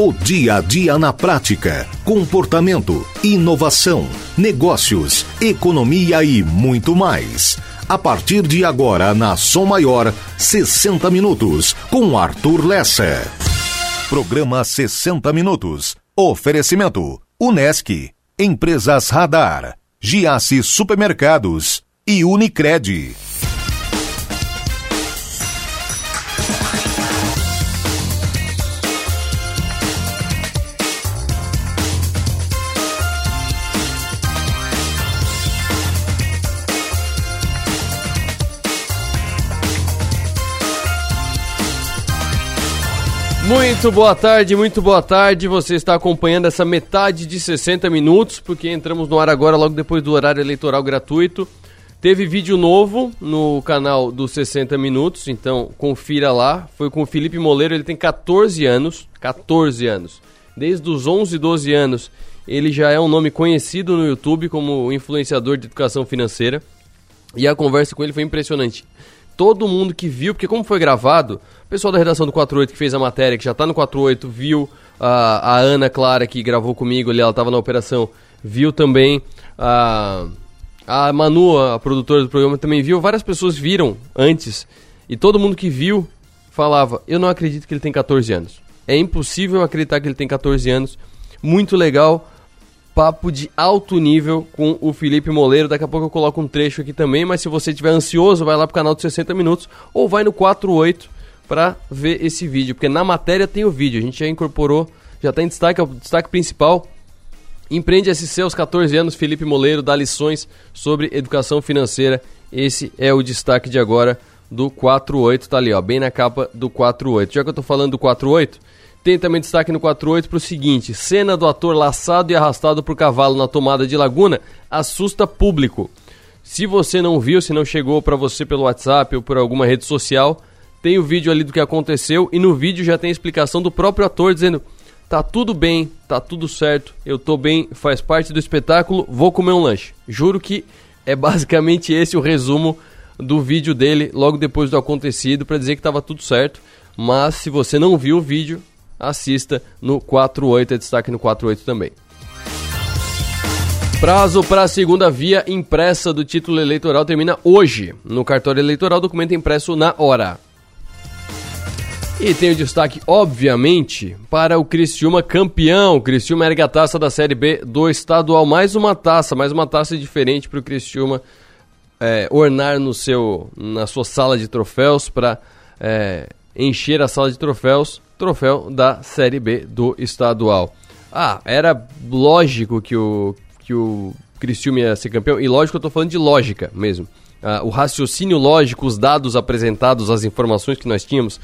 O dia a dia na prática, comportamento, inovação, negócios, economia e muito mais. A partir de agora na Som Maior, 60 minutos com Arthur Lessa. Programa 60 minutos. Oferecimento: Unesc, Empresas Radar, Giasse Supermercados e Unicred. Muito boa tarde, muito boa tarde. Você está acompanhando essa metade de 60 minutos, porque entramos no ar agora, logo depois do horário eleitoral gratuito. Teve vídeo novo no canal dos 60 Minutos, então confira lá. Foi com o Felipe Moleiro, ele tem 14 anos. 14 anos. Desde os 11, 12 anos, ele já é um nome conhecido no YouTube como influenciador de educação financeira. E a conversa com ele foi impressionante. Todo mundo que viu, porque como foi gravado, o pessoal da redação do 48 que fez a matéria, que já tá no 48, viu a, a Ana Clara que gravou comigo ali, ela tava na operação, viu também a, a Manu, a produtora do programa, também viu. Várias pessoas viram antes e todo mundo que viu falava: Eu não acredito que ele tem 14 anos. É impossível acreditar que ele tem 14 anos. Muito legal. Papo de alto nível com o Felipe Moleiro. Daqui a pouco eu coloco um trecho aqui também. Mas se você estiver ansioso, vai lá pro canal de 60 Minutos ou vai no 48 para ver esse vídeo, porque na matéria tem o vídeo, a gente já incorporou, já está em destaque, é o destaque principal. Empreende SC aos 14 anos, Felipe Moleiro dá lições sobre educação financeira. Esse é o destaque de agora do 48, tá ali, ó, bem na capa do 48. Já que eu tô falando do 48, tem também destaque no 48 pro seguinte: cena do ator laçado e arrastado por cavalo na tomada de Laguna assusta público. Se você não viu, se não chegou para você pelo WhatsApp ou por alguma rede social, tem o vídeo ali do que aconteceu e no vídeo já tem a explicação do próprio ator dizendo: tá tudo bem, tá tudo certo, eu tô bem, faz parte do espetáculo, vou comer um lanche. Juro que é basicamente esse o resumo do vídeo dele logo depois do acontecido para dizer que tava tudo certo. Mas se você não viu o vídeo, assista no 48, é destaque no 48 também. Prazo para a segunda via impressa do título eleitoral termina hoje. No cartório eleitoral, documento impresso na hora. E tem o destaque, obviamente, para o Criciúma campeão. O Criciúma ergue a taça da Série B do estadual. Mais uma taça, mais uma taça diferente para o Criciúma é, ornar no seu, na sua sala de troféus para é, encher a sala de troféus. Troféu da Série B do estadual. Ah, era lógico que o, que o Criciúma ia ser campeão. E lógico, eu estou falando de lógica mesmo. Ah, o raciocínio lógico, os dados apresentados, as informações que nós tínhamos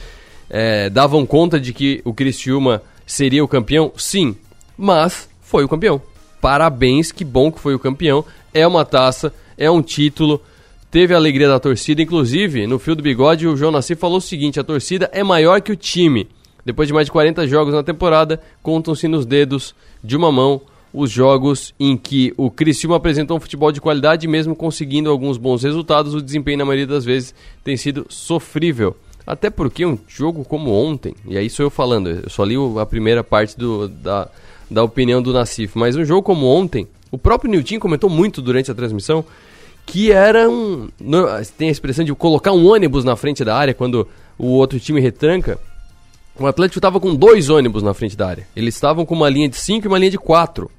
é, davam conta de que o Criciúma seria o campeão? Sim, mas foi o campeão. Parabéns, que bom que foi o campeão. É uma taça, é um título, teve a alegria da torcida. Inclusive, no fio do bigode, o João Nassi falou o seguinte: a torcida é maior que o time. Depois de mais de 40 jogos na temporada, contam-se nos dedos de uma mão os jogos em que o Criciúma apresentou um futebol de qualidade, mesmo conseguindo alguns bons resultados, o desempenho na maioria das vezes tem sido sofrível. Até porque um jogo como ontem, e aí sou eu falando, eu só li a primeira parte do, da, da opinião do Nassif, mas um jogo como ontem, o próprio Nilton comentou muito durante a transmissão que era um. Tem a expressão de colocar um ônibus na frente da área quando o outro time retranca. O Atlético estava com dois ônibus na frente da área. Eles estavam com uma linha de 5 e uma linha de 4.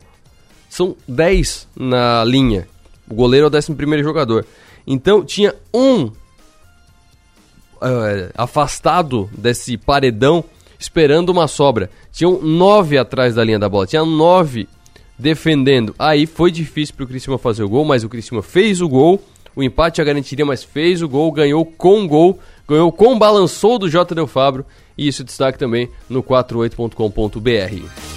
São 10 na linha. O goleiro é o 11 jogador. Então tinha um uh, afastado desse paredão, esperando uma sobra. Tinham nove atrás da linha da bola, tinha nove defendendo. Aí foi difícil para o Criciúma fazer o gol, mas o Criciúma fez o gol. O empate a garantiria, mas fez o gol, ganhou com gol, ganhou com balançou do J. Del Fabro. E isso destaque também no 48.com.br.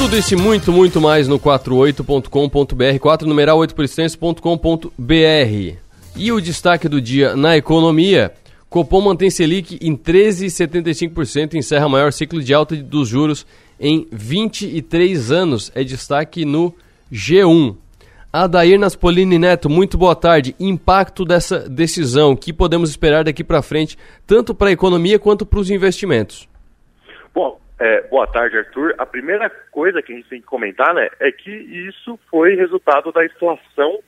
Tudo isso e muito, muito mais no 48.com.br, 4 numeral 8%.com.br. E o destaque do dia na economia, Copom mantém Selic em 13,75% e encerra o maior ciclo de alta dos juros em 23 anos. É destaque no G1. Adair Naspolini Neto, muito boa tarde. Impacto dessa decisão, que podemos esperar daqui para frente, tanto para a economia quanto para os investimentos? Bom, é, boa tarde, Arthur. A primeira coisa que a gente tem que comentar né, é que isso foi resultado da inflação,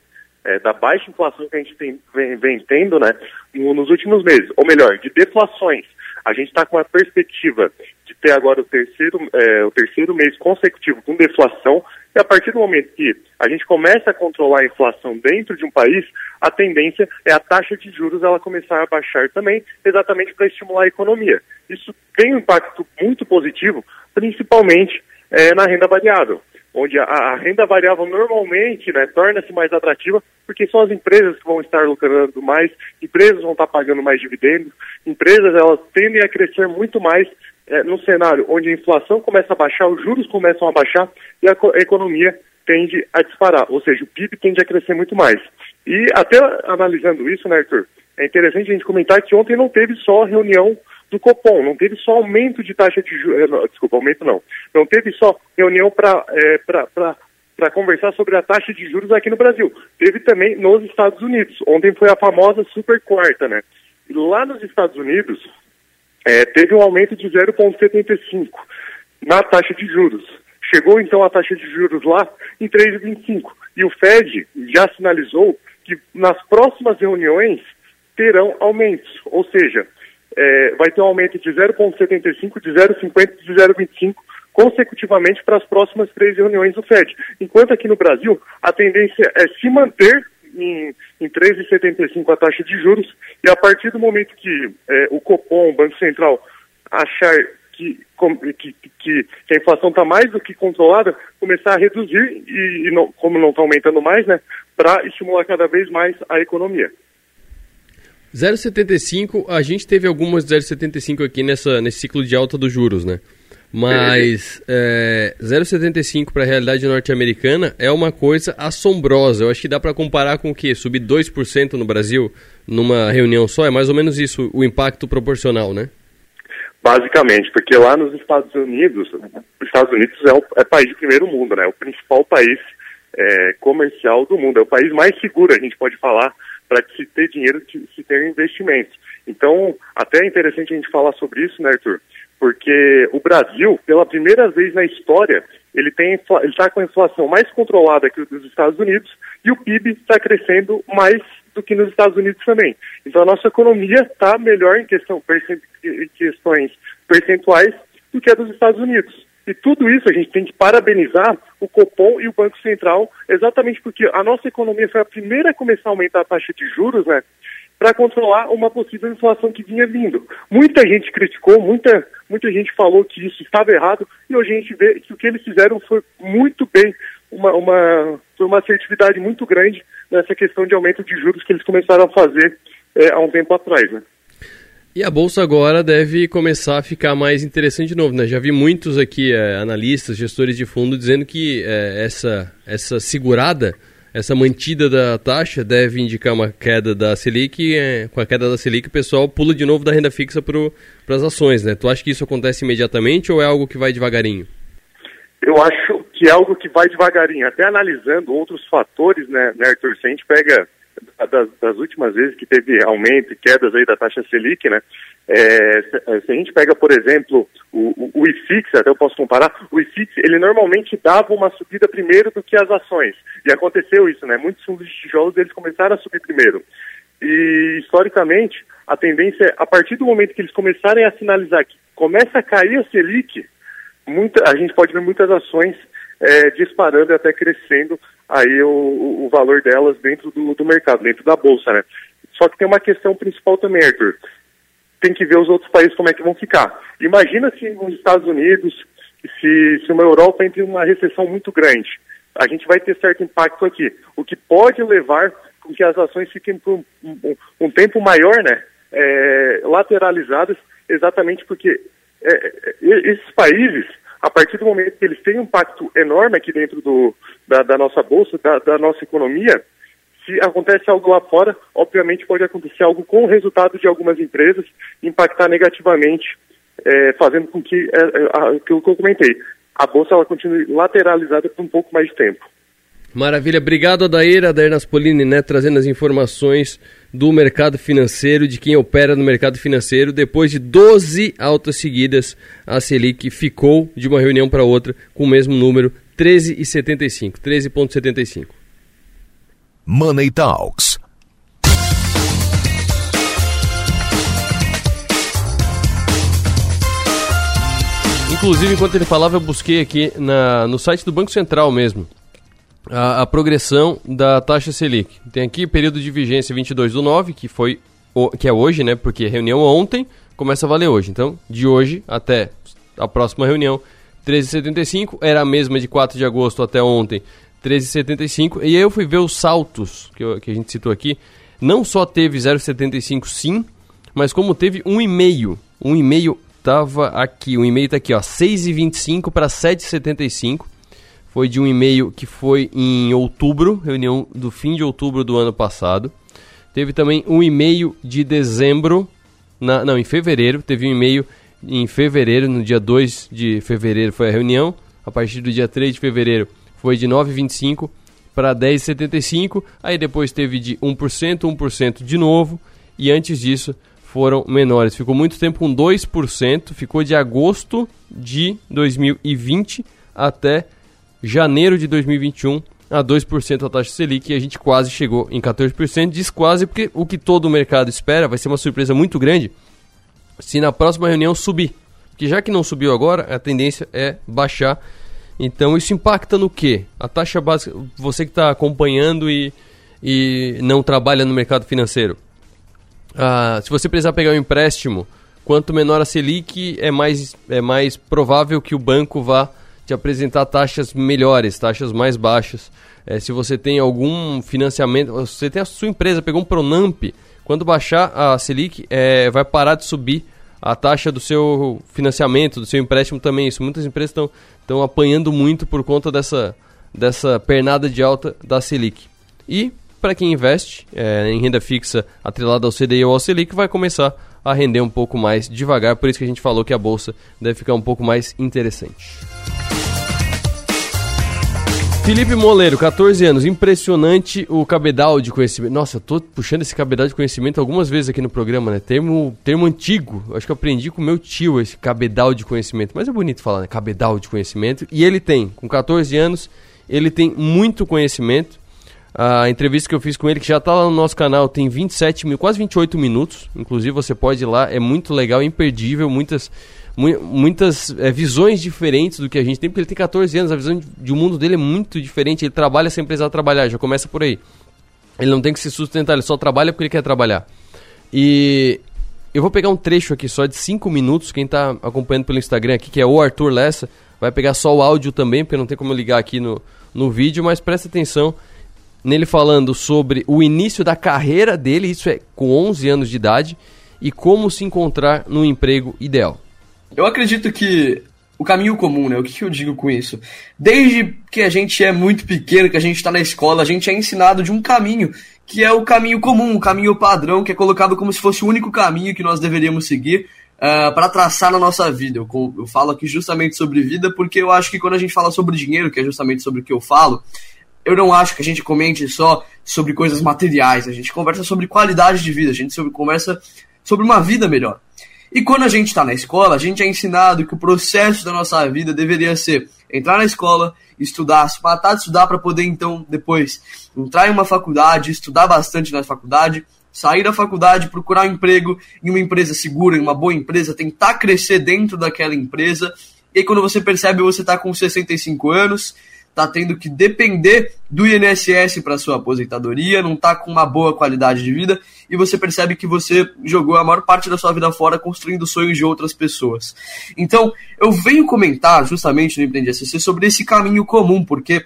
é, da baixa inflação que a gente tem, vem, vem tendo né, nos últimos meses, ou melhor, de deflações. A gente está com a perspectiva de ter agora o terceiro, é, o terceiro mês consecutivo com deflação, e a partir do momento que a gente começa a controlar a inflação dentro de um país, a tendência é a taxa de juros ela começar a baixar também, exatamente para estimular a economia. Isso tem um impacto muito positivo, principalmente é, na renda variável, onde a, a renda variável normalmente né, torna-se mais atrativa, porque são as empresas que vão estar lucrando mais, empresas vão estar pagando mais dividendos, empresas elas tendem a crescer muito mais é, cenário onde a inflação começa a baixar, os juros começam a baixar e a, a economia tende a disparar, ou seja, o PIB tende a crescer muito mais. E até analisando isso, né, Arthur, é interessante a gente comentar que ontem não teve só reunião do Copom, não teve só aumento de taxa de juros, eh, desculpa, aumento não, não teve só reunião para é, para conversar sobre a taxa de juros aqui no Brasil. Teve também nos Estados Unidos. Ontem foi a famosa super quarta, né? E lá nos Estados Unidos, é, teve um aumento de 0,75 na taxa de juros. Chegou então a taxa de juros lá em 3,25. E o Fed já sinalizou que nas próximas reuniões terão aumentos, ou seja, é, vai ter um aumento de 0,75, de 0,50 e de 0,25 consecutivamente para as próximas três reuniões do Fed. Enquanto aqui no Brasil a tendência é se manter em, em 13,75 a taxa de juros, e a partir do momento que é, o Copom, o Banco Central, achar que, que, que, que a inflação está mais do que controlada, começar a reduzir, e, e não, como não está aumentando mais, né, para estimular cada vez mais a economia. 0,75, a gente teve algumas 0,75 aqui nessa, nesse ciclo de alta dos juros, né? Mas é, 0,75 para a realidade norte-americana é uma coisa assombrosa. Eu acho que dá para comparar com o quê? Subir 2% no Brasil numa reunião só? É mais ou menos isso o impacto proporcional, né? Basicamente, porque lá nos Estados Unidos, os Estados Unidos é o é país de primeiro mundo, né? É o principal país é, comercial do mundo. É o país mais seguro, a gente pode falar, para se ter dinheiro, se ter investimento. Então, até é interessante a gente falar sobre isso, né, Arthur? Porque o Brasil, pela primeira vez na história, ele está com a inflação mais controlada que dos Estados Unidos e o PIB está crescendo mais do que nos Estados Unidos também. Então a nossa economia está melhor em, questão, em questões percentuais do que a dos Estados Unidos. E tudo isso a gente tem que parabenizar o Copom e o Banco Central, exatamente porque a nossa economia foi a primeira a começar a aumentar a taxa de juros, né? Para controlar uma possível inflação que vinha vindo. Muita gente criticou, muita, muita gente falou que isso estava errado, e hoje a gente vê que o que eles fizeram foi muito bem, uma, uma, foi uma assertividade muito grande nessa questão de aumento de juros que eles começaram a fazer é, há um tempo atrás. Né? E a bolsa agora deve começar a ficar mais interessante de novo, né? Já vi muitos aqui, é, analistas, gestores de fundo, dizendo que é, essa, essa segurada essa mantida da taxa deve indicar uma queda da Selic é, com a queda da Selic o pessoal pula de novo da renda fixa para as ações, né? Tu acha que isso acontece imediatamente ou é algo que vai devagarinho? Eu acho que é algo que vai devagarinho. Até analisando outros fatores, né, né Arthur? Se a gente pega das, das, últimas vezes que teve aumento e quedas aí da taxa Selic, né? É, se, se, a gente pega, por exemplo, o, o, o, IFIX, até eu posso comparar, o IFIX, ele normalmente dava uma subida primeiro do que as ações. E aconteceu isso, né? Muitos fundos de tijolos, eles começaram a subir primeiro. E, historicamente, a tendência é, a partir do momento que eles começarem a sinalizar que começa a cair a Selic, muita, a gente pode ver muitas ações é, disparando e até crescendo aí o, o valor delas dentro do, do mercado, dentro da bolsa, né? Só que tem uma questão principal também, Arthur. Tem que ver os outros países como é que vão ficar. Imagina se nos Estados Unidos, se, se uma Europa entre uma recessão muito grande. A gente vai ter certo impacto aqui, o que pode levar com que as ações fiquem por um, um, um tempo maior, né, é, lateralizadas, exatamente porque é, é esses países a partir do momento que eles têm um impacto enorme aqui dentro do, da, da nossa bolsa, da, da, nossa economia, se acontece algo lá fora, obviamente pode acontecer algo com o resultado de algumas empresas, impactar negativamente, é, fazendo com que, é, é, que eu comentei, a bolsa ela continue lateralizada por um pouco mais de tempo. Maravilha, obrigado Adair, Adair Naspolini, né, trazendo as informações do mercado financeiro, de quem opera no mercado financeiro. Depois de 12 altas seguidas, a Selic ficou de uma reunião para outra com o mesmo número, 13,75, 13,75. Money Talks. Inclusive, enquanto ele falava, eu busquei aqui na, no site do Banco Central mesmo a, a, progressão da taxa Selic. Tem aqui período de vigência 22 do 9, que, foi, que é hoje, né? Porque reunião ontem começa a valer hoje. Então, de hoje até a próxima reunião, 13,75. Era a mesma de 4 de agosto até ontem, 13,75. E aí eu fui ver os saltos que, que a gente citou aqui. Não só teve 0,75 sim, mas como teve 1,5. 1,5 estava aqui, o e-mail está aqui, ó, 6,25 para 7,75 foi de um e-mail que foi em outubro, reunião do fim de outubro do ano passado. Teve também um e-mail de dezembro, na, não, em fevereiro, teve um e-mail em fevereiro, no dia 2 de fevereiro foi a reunião. A partir do dia 3 de fevereiro foi de 9,25 para 10,75. Aí depois teve de 1%, 1% de novo. E antes disso foram menores. Ficou muito tempo com 2%, ficou de agosto de 2020 até janeiro de 2021 a 2% a taxa Selic e a gente quase chegou em 14%. Diz quase porque o que todo o mercado espera vai ser uma surpresa muito grande se na próxima reunião subir. Porque já que não subiu agora, a tendência é baixar. Então isso impacta no que? A taxa básica, você que está acompanhando e, e não trabalha no mercado financeiro. Ah, se você precisar pegar um empréstimo, quanto menor a Selic, é mais, é mais provável que o banco vá te apresentar taxas melhores, taxas mais baixas. É, se você tem algum financiamento, você tem a sua empresa, pegou um Pronamp, quando baixar a Selic, é, vai parar de subir a taxa do seu financiamento, do seu empréstimo também. Isso muitas empresas estão apanhando muito por conta dessa, dessa pernada de alta da Selic. E para quem investe é, em renda fixa atrelada ao CDI ou ao Selic, vai começar a render um pouco mais devagar. Por isso que a gente falou que a bolsa deve ficar um pouco mais interessante. Felipe Moleiro, 14 anos, impressionante o cabedal de conhecimento. Nossa, eu tô puxando esse cabedal de conhecimento algumas vezes aqui no programa, né? Termo, termo antigo. Acho que eu aprendi com meu tio esse cabedal de conhecimento. Mas é bonito falar, né? Cabedal de conhecimento. E ele tem, com 14 anos, ele tem muito conhecimento. A entrevista que eu fiz com ele, que já está lá no nosso canal, tem 27 mil, quase 28 minutos. Inclusive, você pode ir lá, é muito legal, imperdível, muitas muitas é, visões diferentes do que a gente tem, porque ele tem 14 anos, a visão de, de mundo dele é muito diferente, ele trabalha sem precisar trabalhar, já começa por aí. Ele não tem que se sustentar, ele só trabalha porque ele quer trabalhar. E eu vou pegar um trecho aqui só de 5 minutos, quem está acompanhando pelo Instagram aqui, que é o Arthur Lessa, vai pegar só o áudio também, porque não tem como ligar aqui no, no vídeo, mas presta atenção nele falando sobre o início da carreira dele, isso é com 11 anos de idade, e como se encontrar no emprego ideal. Eu acredito que o caminho comum, né? O que, eu digo com isso? Desde que a gente é muito pequeno, que a gente está na escola, a gente é ensinado de um caminho que é o caminho comum, o caminho padrão, que é colocado como se fosse o único caminho que nós deveríamos seguir uh, ah, para traçar na nossa vida. Eu, eu falo aqui justamente sobre vida porque eu acho que quando a gente fala sobre dinheiro, que é justamente sobre o que eu falo, eu não acho que a gente comente só sobre coisas materiais, a gente conversa sobre qualidade de vida, a gente sobre, conversa sobre uma vida melhor. E quando a gente está na escola, a gente é ensinado que o processo da nossa vida deveria ser entrar na escola, estudar, se matar de estudar para poder então depois entrar em uma faculdade, estudar bastante na faculdade, sair da faculdade, procurar um emprego em uma empresa segura, em uma boa empresa, tentar crescer dentro daquela empresa. E aí, quando você percebe, você está com 65 anos, está tendo que depender do INSS para sua aposentadoria, não está com uma boa qualidade de vida e você percebe que você jogou a maior parte da sua vida fora construindo sonhos de outras pessoas. Então, eu venho comentar justamente no Empreende SC sobre esse caminho comum, porque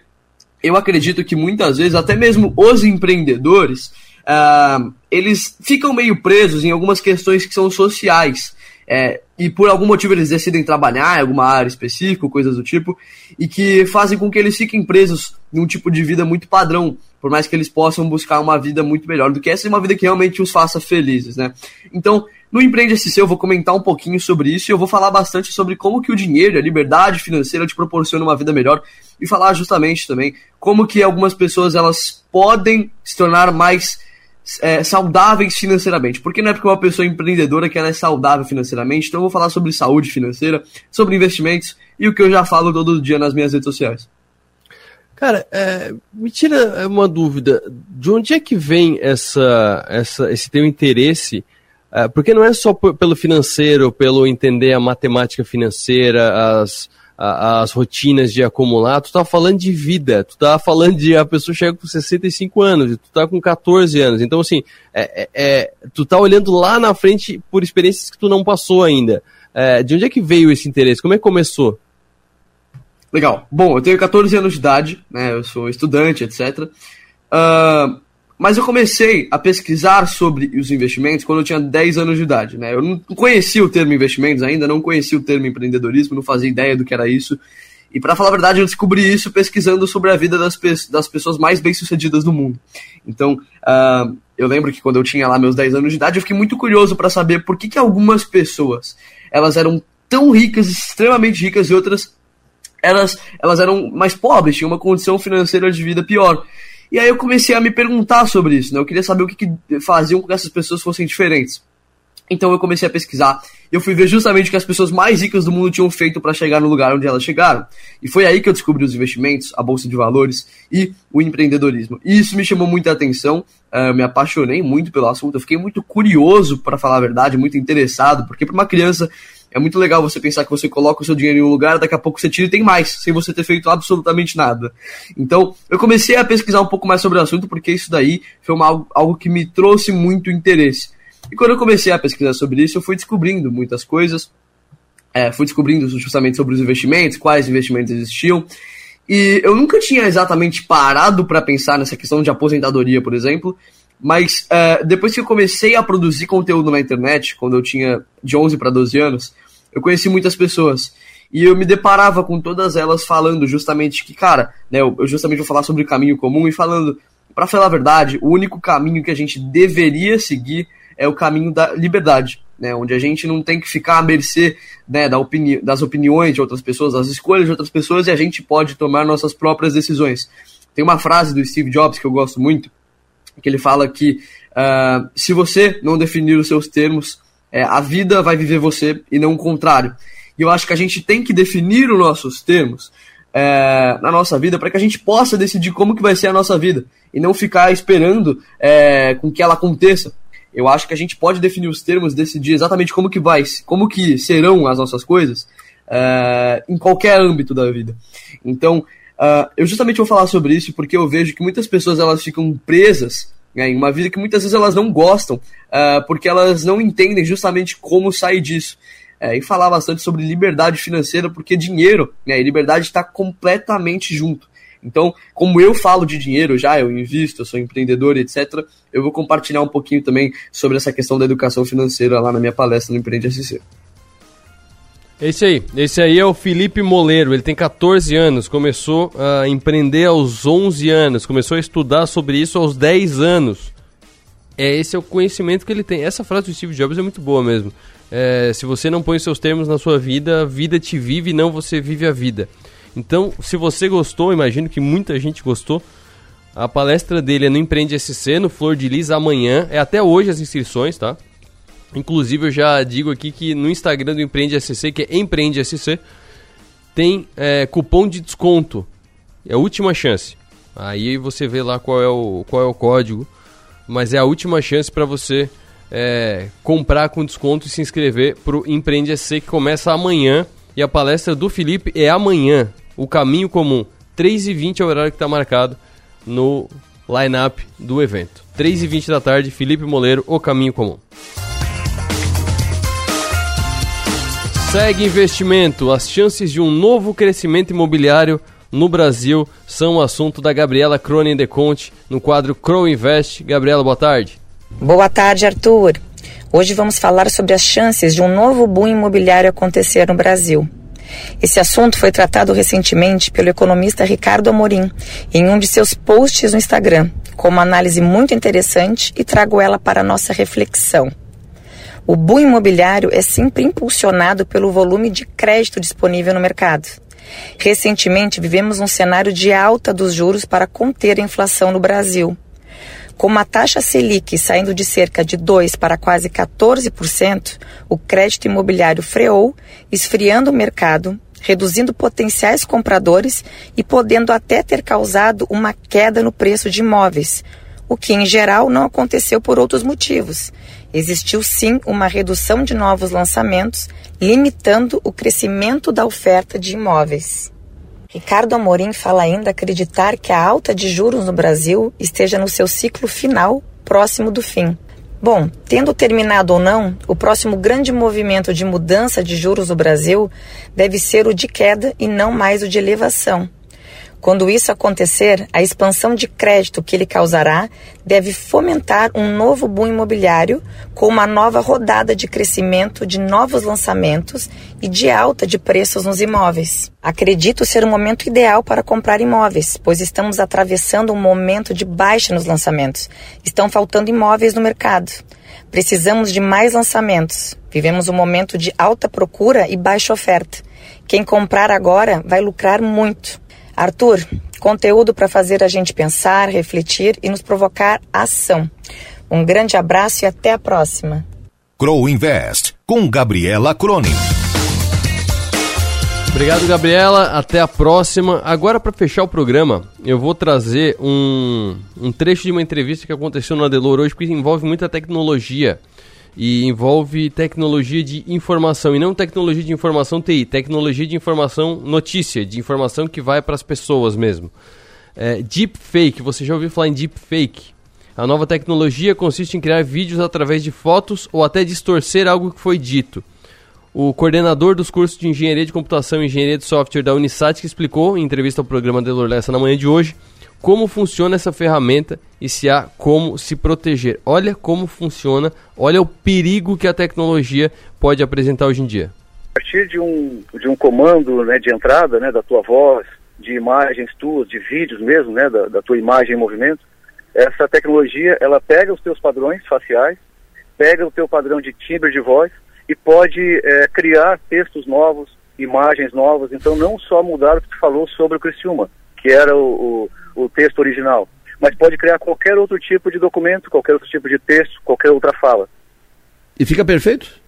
eu acredito que muitas vezes, até mesmo os empreendedores, uh, eles ficam meio presos em algumas questões que são sociais é, e por algum motivo eles decidem trabalhar em alguma área específica, coisas do tipo, e que fazem com que eles fiquem presos num tipo de vida muito padrão, por mais que eles possam buscar uma vida muito melhor do que essa, uma vida que realmente os faça felizes, né? Então, no Empreende SC eu vou comentar um pouquinho sobre isso e eu vou falar bastante sobre como que o dinheiro, a liberdade financeira te proporciona uma vida melhor e falar justamente também como que algumas pessoas elas podem se tornar mais é, saudáveis financeiramente. Porque não é porque uma pessoa empreendedora que ela é saudável financeiramente, então eu vou falar sobre saúde financeira, sobre investimentos e o que eu já falo todo dia nas minhas redes sociais. Cara, é, me tira uma dúvida. De onde é que vem essa, essa, esse teu interesse é, porque não é só pelo financeiro, pelo entender a matemática financeira, as, as rotinas de acumular, tu tá falando de vida, tu tá falando de a pessoa chega com 65 anos, tu tá com 14 anos. Então, assim, é, é, é, tu tá olhando lá na frente por experiências que tu não passou ainda. É, de onde é que veio esse interesse? Como é que começou? Legal. Bom, eu tenho 14 anos de idade, né? Eu sou estudante, etc. Uh, mas eu comecei a pesquisar sobre os investimentos quando eu tinha 10 anos de idade. Né? Eu não conhecia o termo investimentos ainda, não conhecia o termo empreendedorismo, não fazia ideia do que era isso. E para falar a verdade, eu descobri isso pesquisando sobre a vida das, pe das pessoas mais bem-sucedidas do mundo. Então, uh, eu lembro que quando eu tinha lá meus 10 anos de idade, eu fiquei muito curioso para saber por que, que algumas pessoas elas eram tão ricas, extremamente ricas, e outras elas, elas eram mais pobres, tinham uma condição financeira de vida pior. E aí eu comecei a me perguntar sobre isso, né? Eu queria saber o que, que faziam com que essas pessoas fossem diferentes. Então eu comecei a pesquisar. Eu fui ver justamente o que as pessoas mais ricas do mundo tinham feito para chegar no lugar onde elas chegaram. E foi aí que eu descobri os investimentos, a bolsa de valores e o empreendedorismo. E isso me chamou muita atenção. Uh, me apaixonei muito pelo assunto. Eu fiquei muito curioso, para falar a verdade, muito interessado, porque para uma criança é muito legal você pensar que você coloca o seu dinheiro em um lugar, daqui a pouco você tira e tem mais, sem você ter feito absolutamente nada. Então, eu comecei a pesquisar um pouco mais sobre o assunto, porque isso daí foi uma, algo que me trouxe muito interesse. E quando eu comecei a pesquisar sobre isso, eu fui descobrindo muitas coisas. É, fui descobrindo justamente sobre os investimentos, quais investimentos existiam. E eu nunca tinha exatamente parado para pensar nessa questão de aposentadoria, por exemplo. Mas uh, depois que eu comecei a produzir conteúdo na internet, quando eu tinha de 11 para 12 anos, eu conheci muitas pessoas. E eu me deparava com todas elas falando justamente que, cara, né, eu justamente vou falar sobre o caminho comum e falando, para falar a verdade, o único caminho que a gente deveria seguir é o caminho da liberdade, né, onde a gente não tem que ficar à mercê né, da opini das opiniões de outras pessoas, das escolhas de outras pessoas e a gente pode tomar nossas próprias decisões. Tem uma frase do Steve Jobs que eu gosto muito, que ele fala que uh, se você não definir os seus termos, é, a vida vai viver você e não o contrário. E eu acho que a gente tem que definir os nossos termos é, na nossa vida para que a gente possa decidir como que vai ser a nossa vida e não ficar esperando é, com que ela aconteça. Eu acho que a gente pode definir os termos, decidir exatamente como que vai, como que serão as nossas coisas é, em qualquer âmbito da vida. Então, uh, eu justamente vou falar sobre isso porque eu vejo que muitas pessoas elas ficam presas né, em uma vida que muitas vezes elas não gostam, uh, porque elas não entendem justamente como sair disso. É, e falar bastante sobre liberdade financeira, porque dinheiro né, e liberdade está completamente junto. Então, como eu falo de dinheiro já, eu invisto, eu sou empreendedor, etc., eu vou compartilhar um pouquinho também sobre essa questão da educação financeira lá na minha palestra no Empreende SC. Esse aí, esse aí é o Felipe Moleiro, ele tem 14 anos, começou a empreender aos 11 anos, começou a estudar sobre isso aos 10 anos. É, esse é o conhecimento que ele tem. Essa frase do Steve Jobs é muito boa mesmo. É, se você não põe seus termos na sua vida, a vida te vive, não você vive a vida. Então, se você gostou, imagino que muita gente gostou, a palestra dele é no Empreende SC, no Flor de Lis, amanhã. É até hoje as inscrições, tá? Inclusive, eu já digo aqui que no Instagram do Empreende SC, que é Empreende SC, tem é, cupom de desconto. É a última chance. Aí você vê lá qual é o, qual é o código. Mas é a última chance para você é, comprar com desconto e se inscrever para o Empreende SC, que começa amanhã. E a palestra do Felipe é amanhã. O caminho comum. 3h20 é o horário que está marcado no line-up do evento. 3h20 da tarde, Felipe Moleiro, O Caminho Comum. Segue investimento. As chances de um novo crescimento imobiliário no Brasil são o assunto da Gabriela Cronin de Conte no quadro Crow Invest. Gabriela, boa tarde. Boa tarde, Arthur. Hoje vamos falar sobre as chances de um novo boom imobiliário acontecer no Brasil. Esse assunto foi tratado recentemente pelo economista Ricardo Amorim em um de seus posts no Instagram, com uma análise muito interessante e trago ela para a nossa reflexão. O boom imobiliário é sempre impulsionado pelo volume de crédito disponível no mercado. Recentemente, vivemos um cenário de alta dos juros para conter a inflação no Brasil. Com uma taxa Selic saindo de cerca de 2 para quase 14%, o crédito imobiliário freou, esfriando o mercado, reduzindo potenciais compradores e podendo até ter causado uma queda no preço de imóveis, o que em geral não aconteceu por outros motivos. Existiu sim uma redução de novos lançamentos, limitando o crescimento da oferta de imóveis. Ricardo Amorim fala ainda acreditar que a alta de juros no Brasil esteja no seu ciclo final, próximo do fim. Bom, tendo terminado ou não, o próximo grande movimento de mudança de juros no Brasil deve ser o de queda e não mais o de elevação. Quando isso acontecer, a expansão de crédito que ele causará deve fomentar um novo boom imobiliário com uma nova rodada de crescimento de novos lançamentos e de alta de preços nos imóveis. Acredito ser o momento ideal para comprar imóveis, pois estamos atravessando um momento de baixa nos lançamentos. Estão faltando imóveis no mercado. Precisamos de mais lançamentos. Vivemos um momento de alta procura e baixa oferta. Quem comprar agora vai lucrar muito. Arthur, conteúdo para fazer a gente pensar, refletir e nos provocar ação. Um grande abraço e até a próxima. Crow Invest, com Gabriela Cronin. Obrigado, Gabriela. Até a próxima. Agora, para fechar o programa, eu vou trazer um, um trecho de uma entrevista que aconteceu no Adelor hoje, porque envolve muita tecnologia e envolve tecnologia de informação e não tecnologia de informação TI, tecnologia de informação notícia, de informação que vai para as pessoas mesmo. É, deepfake, você já ouviu falar em deepfake? A nova tecnologia consiste em criar vídeos através de fotos ou até distorcer algo que foi dito. O coordenador dos cursos de Engenharia de Computação e Engenharia de Software da Unisat que explicou em entrevista ao programa Delor na manhã de hoje como funciona essa ferramenta e se há como se proteger. Olha como funciona, olha o perigo que a tecnologia pode apresentar hoje em dia. A partir de um, de um comando né, de entrada né, da tua voz, de imagens tuas, de vídeos mesmo, né, da, da tua imagem em movimento, essa tecnologia ela pega os teus padrões faciais, pega o teu padrão de timbre de voz e pode é, criar textos novos, imagens novas. Então, não só mudar o que tu falou sobre o Criciúma, que era o, o, o texto original, mas pode criar qualquer outro tipo de documento, qualquer outro tipo de texto, qualquer outra fala. E fica perfeito?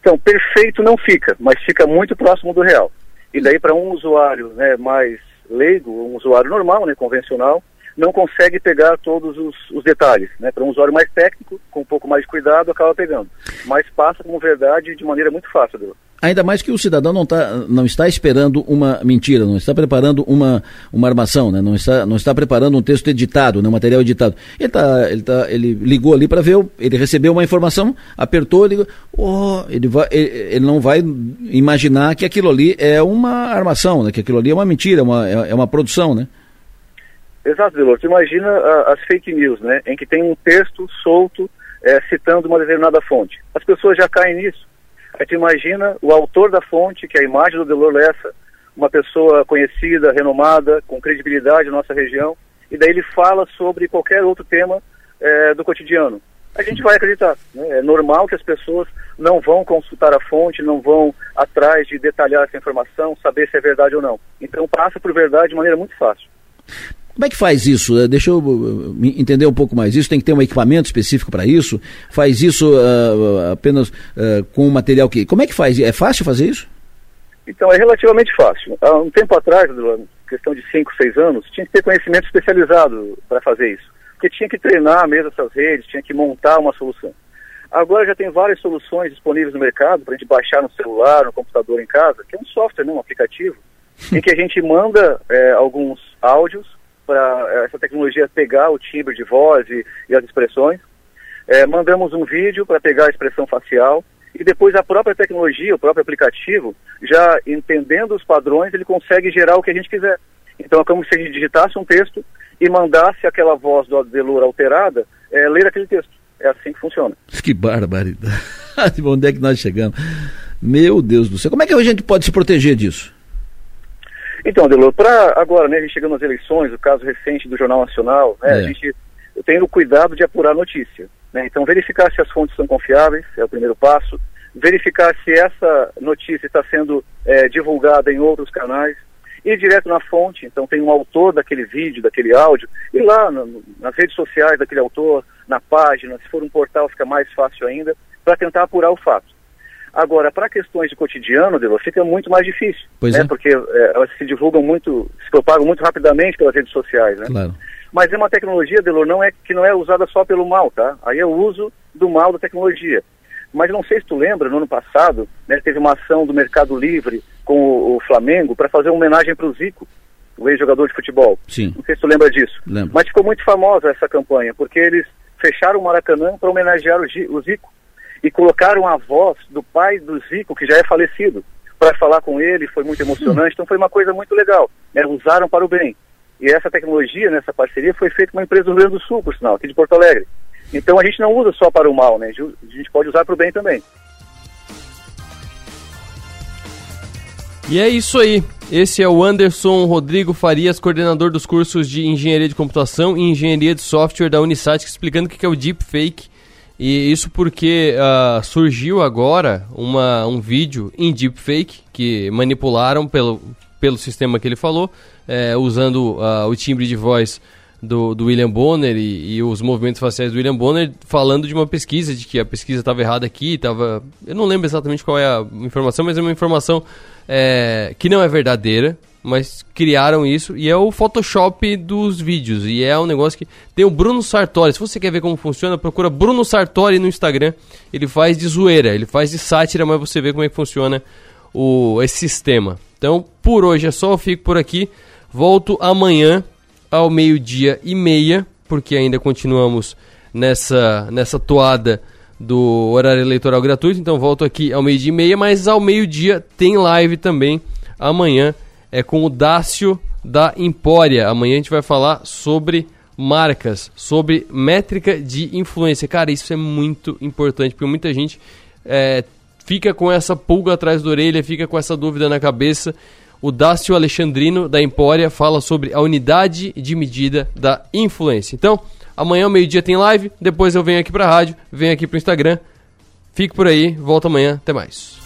Então, perfeito não fica, mas fica muito próximo do real. E daí para um usuário né, mais leigo, um usuário normal, né, convencional, não consegue pegar todos os, os detalhes. Né? Para um usuário mais técnico, com um pouco mais de cuidado, acaba pegando. Mas passa como verdade de maneira muito fácil. Deus. Ainda mais que o cidadão não, tá, não está esperando uma mentira, não está preparando uma, uma armação, né? não, está, não está preparando um texto editado, né? um material editado. Ele, tá, ele, tá, ele ligou ali para ver, ele recebeu uma informação, apertou, ele, oh, ele, vai, ele, ele, não vai imaginar que aquilo ali é uma armação, né? que aquilo ali é uma mentira, é uma, é, é uma produção. Né? Exato, Delor. Tu imagina as fake news, né? em que tem um texto solto é, citando uma determinada fonte. As pessoas já caem nisso Aí tu imagina o autor da fonte, que é a imagem do Delor Lessa, uma pessoa conhecida, renomada, com credibilidade na nossa região, e daí ele fala sobre qualquer outro tema é, do cotidiano. A gente vai acreditar. Né? É normal que as pessoas não vão consultar a fonte, não vão atrás de detalhar essa informação, saber se é verdade ou não. Então passa por verdade de maneira muito fácil. Como é que faz isso? Eh, deixa eu eh, entender um pouco mais. Isso tem que ter um equipamento específico para isso? Faz isso uh, apenas uh, com o material que. Como é que faz? É fácil fazer isso? Então, é relativamente fácil. Há um tempo atrás, questão de 5, 6 anos, tinha que ter conhecimento especializado para fazer isso. Porque tinha que treinar mesmo essas redes, tinha que montar uma solução. Agora já tem várias soluções disponíveis no mercado para a gente baixar no celular, no computador em casa, que é um software, né, um aplicativo, em que a gente manda é, alguns áudios para essa tecnologia pegar o timbre de voz e, e as expressões. É, mandamos um vídeo para pegar a expressão facial e depois a própria tecnologia, o próprio aplicativo, já entendendo os padrões, ele consegue gerar o que a gente quiser. Então é como se a gente digitasse um texto e mandasse aquela voz do Adelor alterada é, ler aquele texto. É assim que funciona. Que barbaridade. Onde é que nós chegamos? Meu Deus do céu. Como é que a gente pode se proteger disso? Então, Delor, para agora, né, a gente chegando nas eleições, o caso recente do Jornal Nacional, né, é. a gente, tenho o cuidado de apurar a notícia. Né? Então, verificar se as fontes são confiáveis é o primeiro passo. Verificar se essa notícia está sendo é, divulgada em outros canais. Ir direto na fonte, então tem um autor daquele vídeo, daquele áudio, e lá no, nas redes sociais daquele autor, na página, se for um portal fica mais fácil ainda, para tentar apurar o fato. Agora, para questões de cotidiano, Delor, fica muito mais difícil, pois né? É. Porque é, elas se divulgam muito, se propagam muito rapidamente pelas redes sociais, né? Claro. Mas é uma tecnologia, Delor, não é, que não é usada só pelo mal, tá? Aí é o uso do mal da tecnologia. Mas não sei se tu lembra, no ano passado, né, teve uma ação do Mercado Livre com o, o Flamengo para fazer uma homenagem para o Zico, o ex-jogador de futebol. Sim. Não sei se tu lembra disso. Lembro. Mas ficou muito famosa essa campanha, porque eles fecharam o Maracanã para homenagear o, o Zico e colocaram a voz do pai do Zico, que já é falecido, para falar com ele, foi muito emocionante, então foi uma coisa muito legal, né? usaram para o bem. E essa tecnologia, nessa parceria, foi feita com uma empresa do Rio Grande do Sul, por sinal, aqui de Porto Alegre. Então a gente não usa só para o mal, né? A gente pode usar para o bem também. E é isso aí. Esse é o Anderson Rodrigo Farias, coordenador dos cursos de Engenharia de Computação e Engenharia de Software da Unisat, explicando o que é o Deepfake. E isso porque ah, surgiu agora uma, um vídeo em Deepfake que manipularam pelo, pelo sistema que ele falou, eh, usando ah, o timbre de voz do, do William Bonner e, e os movimentos faciais do William Bonner, falando de uma pesquisa, de que a pesquisa estava errada aqui, estava... Eu não lembro exatamente qual é a informação, mas é uma informação é, que não é verdadeira, mas criaram isso e é o Photoshop dos vídeos. E é um negócio que tem o Bruno Sartori. Se você quer ver como funciona, procura Bruno Sartori no Instagram. Ele faz de zoeira, ele faz de sátira, mas você vê como é que funciona o, esse sistema. Então, por hoje é só, eu fico por aqui. Volto amanhã ao meio-dia e meia, porque ainda continuamos nessa, nessa toada do horário eleitoral gratuito. Então volto aqui ao meio-dia e meia, mas ao meio-dia tem live também. Amanhã é com o Dácio da Empória. Amanhã a gente vai falar sobre marcas, sobre métrica de influência. Cara, isso é muito importante, porque muita gente é, fica com essa pulga atrás da orelha, fica com essa dúvida na cabeça. O Dácio Alexandrino da Empória fala sobre a unidade de medida da influência. Então, amanhã meio-dia tem live, depois eu venho aqui pra rádio, venho aqui pro Instagram. Fique por aí, volto amanhã, até mais.